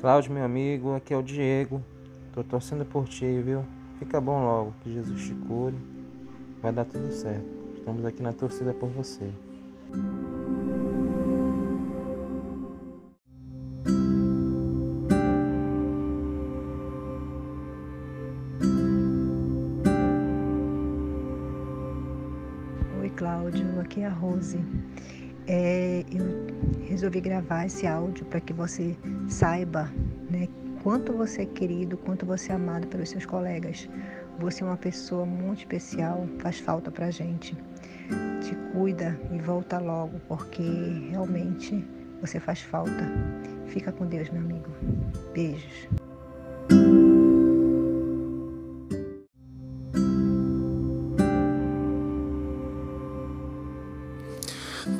Cláudio, meu amigo, aqui é o Diego. Tô torcendo por ti, viu? Fica bom logo, que Jesus te cure. Vai dar tudo certo. Estamos aqui na torcida por você. Oi, Cláudio, aqui é a Rose. É, eu resolvi gravar esse áudio para que você saiba né, quanto você é querido, quanto você é amado pelos seus colegas. Você é uma pessoa muito especial, faz falta para gente. Te cuida e volta logo, porque realmente você faz falta. Fica com Deus, meu amigo. Beijos.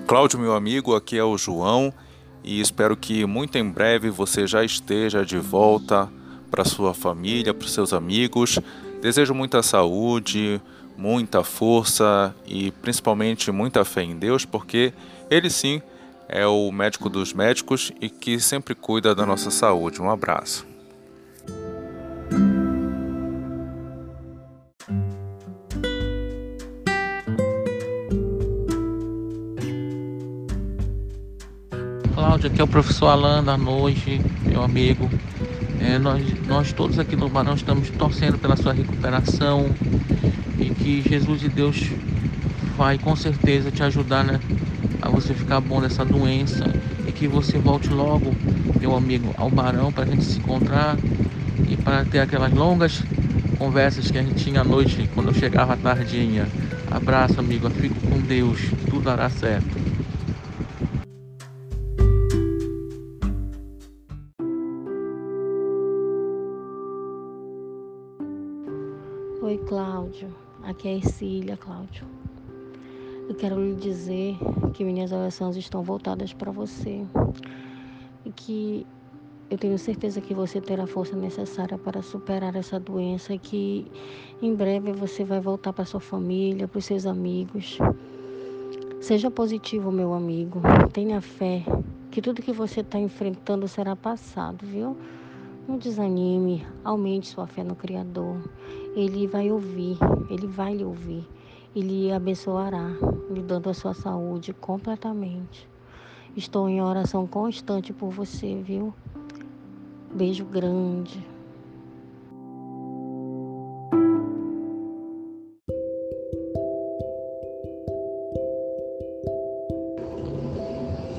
Cláudio, meu amigo, aqui é o João e espero que muito em breve você já esteja de volta para sua família, para seus amigos. Desejo muita saúde, muita força e principalmente muita fé em Deus, porque Ele sim é o médico dos médicos e que sempre cuida da nossa saúde. Um abraço. Cláudio, aqui é o professor Alan da noite, meu amigo. É, nós, nós todos aqui no Barão estamos torcendo pela sua recuperação e que Jesus de Deus vai com certeza te ajudar né, a você ficar bom dessa doença e que você volte logo, meu amigo, ao Barão para a gente se encontrar e para ter aquelas longas conversas que a gente tinha à noite quando eu chegava à tardinha. Abraço, amigo, fico com Deus, tudo dará certo. Oi, Cláudio. Aqui é Ercília, Cláudio. Eu quero lhe dizer que minhas orações estão voltadas para você e que eu tenho certeza que você terá a força necessária para superar essa doença e que em breve você vai voltar para sua família, para os seus amigos. Seja positivo, meu amigo. Tenha fé que tudo que você está enfrentando será passado, viu? Não desanime, aumente sua fé no Criador. Ele vai ouvir, ele vai lhe ouvir. Ele abençoará, lhe dando a sua saúde completamente. Estou em oração constante por você, viu? Beijo grande.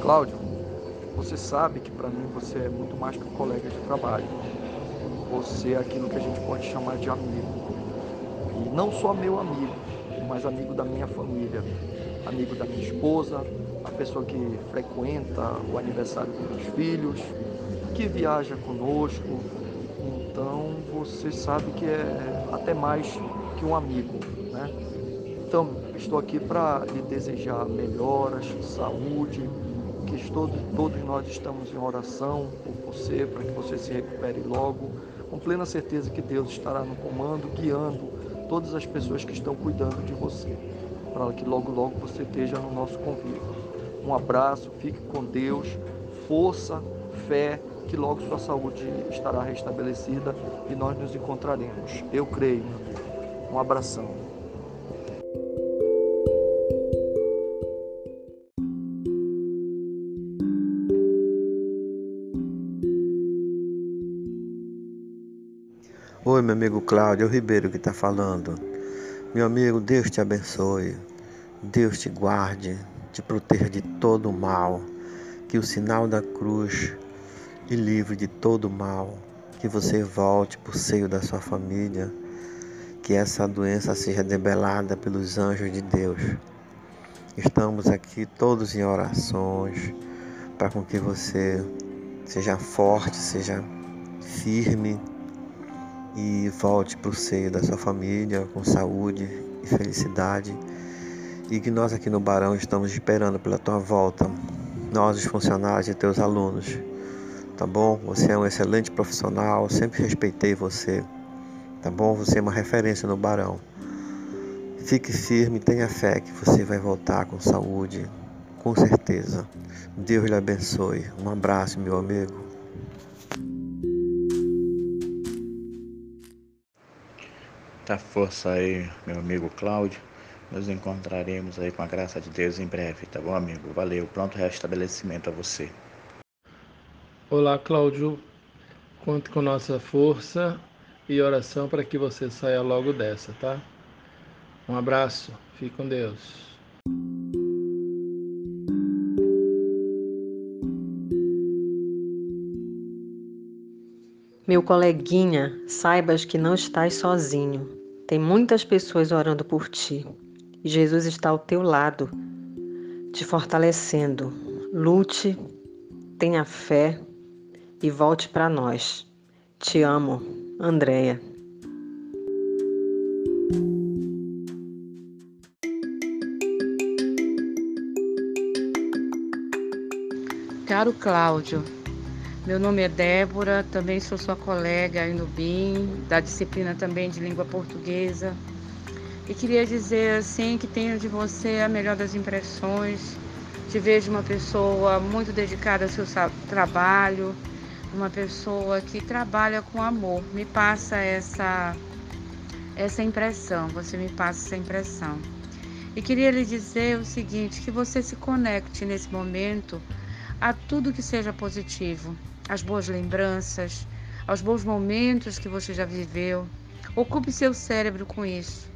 Cláudio, você sabe que para mim você é muito mais que um colega de trabalho. Você é aquilo que a gente pode chamar de amigo. Não só meu amigo, mas amigo da minha família, amigo da minha esposa, a pessoa que frequenta o aniversário dos meus filhos, que viaja conosco. Então você sabe que é até mais que um amigo, né? Então, estou aqui para lhe desejar melhoras, saúde, que todos, todos nós estamos em oração por você, para que você se recupere logo, com plena certeza que Deus estará no comando, guiando todas as pessoas que estão cuidando de você, para que logo, logo você esteja no nosso convívio. Um abraço, fique com Deus, força, fé, que logo sua saúde estará restabelecida e nós nos encontraremos. Eu creio. Um abração. Oi, meu amigo Cláudio, é o Ribeiro que está falando. Meu amigo, Deus te abençoe, Deus te guarde, te proteja de todo o mal, que o sinal da cruz te livre de todo o mal, que você volte para o seio da sua família, que essa doença seja debelada pelos anjos de Deus. Estamos aqui todos em orações para com que você seja forte, seja firme e volte para o seio da sua família com saúde e felicidade. E que nós aqui no Barão estamos esperando pela tua volta, nós os funcionários e teus alunos. Tá bom? Você é um excelente profissional, sempre respeitei você. Tá bom? Você é uma referência no Barão. Fique firme, tenha fé que você vai voltar com saúde, com certeza. Deus lhe abençoe. Um abraço, meu amigo. Muita força aí, meu amigo Cláudio. Nos encontraremos aí com a graça de Deus em breve, tá bom, amigo? Valeu, pronto restabelecimento a você. Olá, Cláudio. Conte com nossa força e oração para que você saia logo dessa, tá? Um abraço, fique com Deus. Meu coleguinha, saibas que não estás sozinho. Tem muitas pessoas orando por ti. E Jesus está ao teu lado, te fortalecendo. Lute, tenha fé e volte para nós. Te amo, Andréia. Caro Cláudio, meu nome é Débora, também sou sua colega aí no BIM, da disciplina também de língua portuguesa. E queria dizer assim que tenho de você a melhor das impressões. Te vejo uma pessoa muito dedicada ao seu trabalho, uma pessoa que trabalha com amor. Me passa essa essa impressão, você me passa essa impressão. E queria lhe dizer o seguinte, que você se conecte nesse momento a tudo que seja positivo, as boas lembranças, aos bons momentos que você já viveu. Ocupe seu cérebro com isso,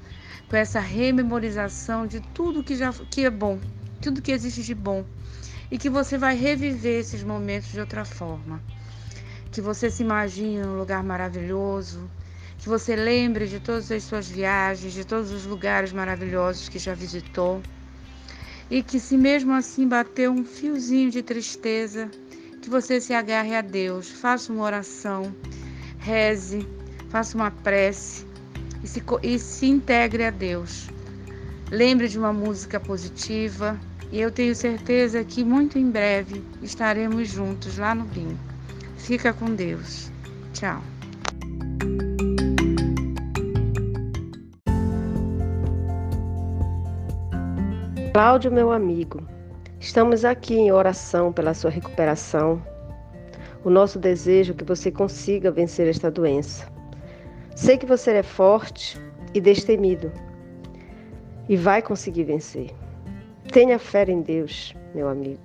com essa rememorização de tudo que já que é bom, tudo que existe de bom, e que você vai reviver esses momentos de outra forma. Que você se imagine num lugar maravilhoso, que você lembre de todas as suas viagens, de todos os lugares maravilhosos que já visitou. E que se mesmo assim bater um fiozinho de tristeza, que você se agarre a Deus, faça uma oração, reze, faça uma prece e se, e se integre a Deus. Lembre de uma música positiva e eu tenho certeza que muito em breve estaremos juntos lá no BIM. Fica com Deus. Tchau. Cláudio, meu amigo, Estamos aqui em oração pela sua recuperação. O nosso desejo é que você consiga vencer esta doença. Sei que você é forte e destemido e vai conseguir vencer. Tenha fé em Deus, meu amigo.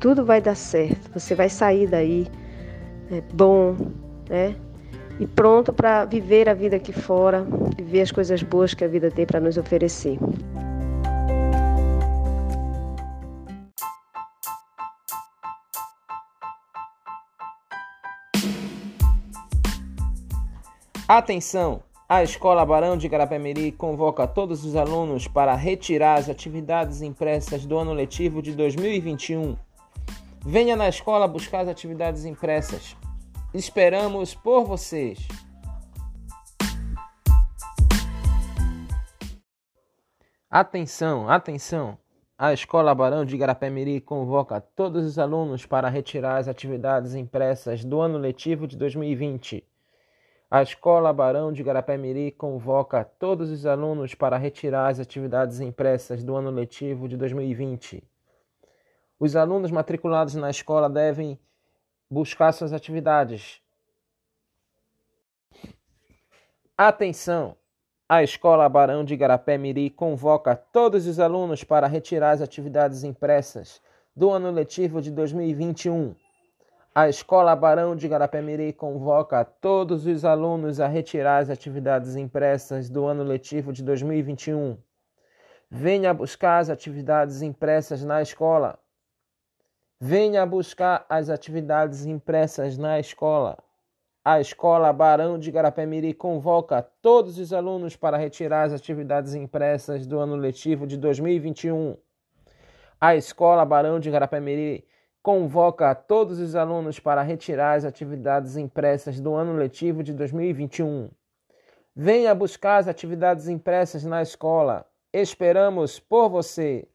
Tudo vai dar certo. Você vai sair daí é, bom, né? E pronto para viver a vida aqui fora, viver as coisas boas que a vida tem para nos oferecer. Atenção! A Escola Barão de Garapé-Miri convoca todos os alunos para retirar as atividades impressas do ano letivo de 2021. Venha na escola buscar as atividades impressas. Esperamos por vocês! Atenção, atenção! A Escola Barão de Garapé-Miri convoca todos os alunos para retirar as atividades impressas do ano letivo de 2020. A Escola Barão de Garapé-Miri convoca todos os alunos para retirar as atividades impressas do ano letivo de 2020. Os alunos matriculados na escola devem buscar suas atividades. Atenção! A Escola Barão de Garapé-Miri convoca todos os alunos para retirar as atividades impressas do ano letivo de 2021. A Escola Barão de Garapé-Miri convoca todos os alunos a retirar as atividades impressas do ano letivo de 2021. Venha buscar as atividades impressas na escola. Venha buscar as atividades impressas na escola. A Escola Barão de Garapé-Miri convoca todos os alunos para retirar as atividades impressas do ano letivo de 2021. A Escola Barão de Garapé-Miri convoca todos os alunos para retirar as atividades impressas do ano letivo de 2021. Venha buscar as atividades impressas na escola. Esperamos por você.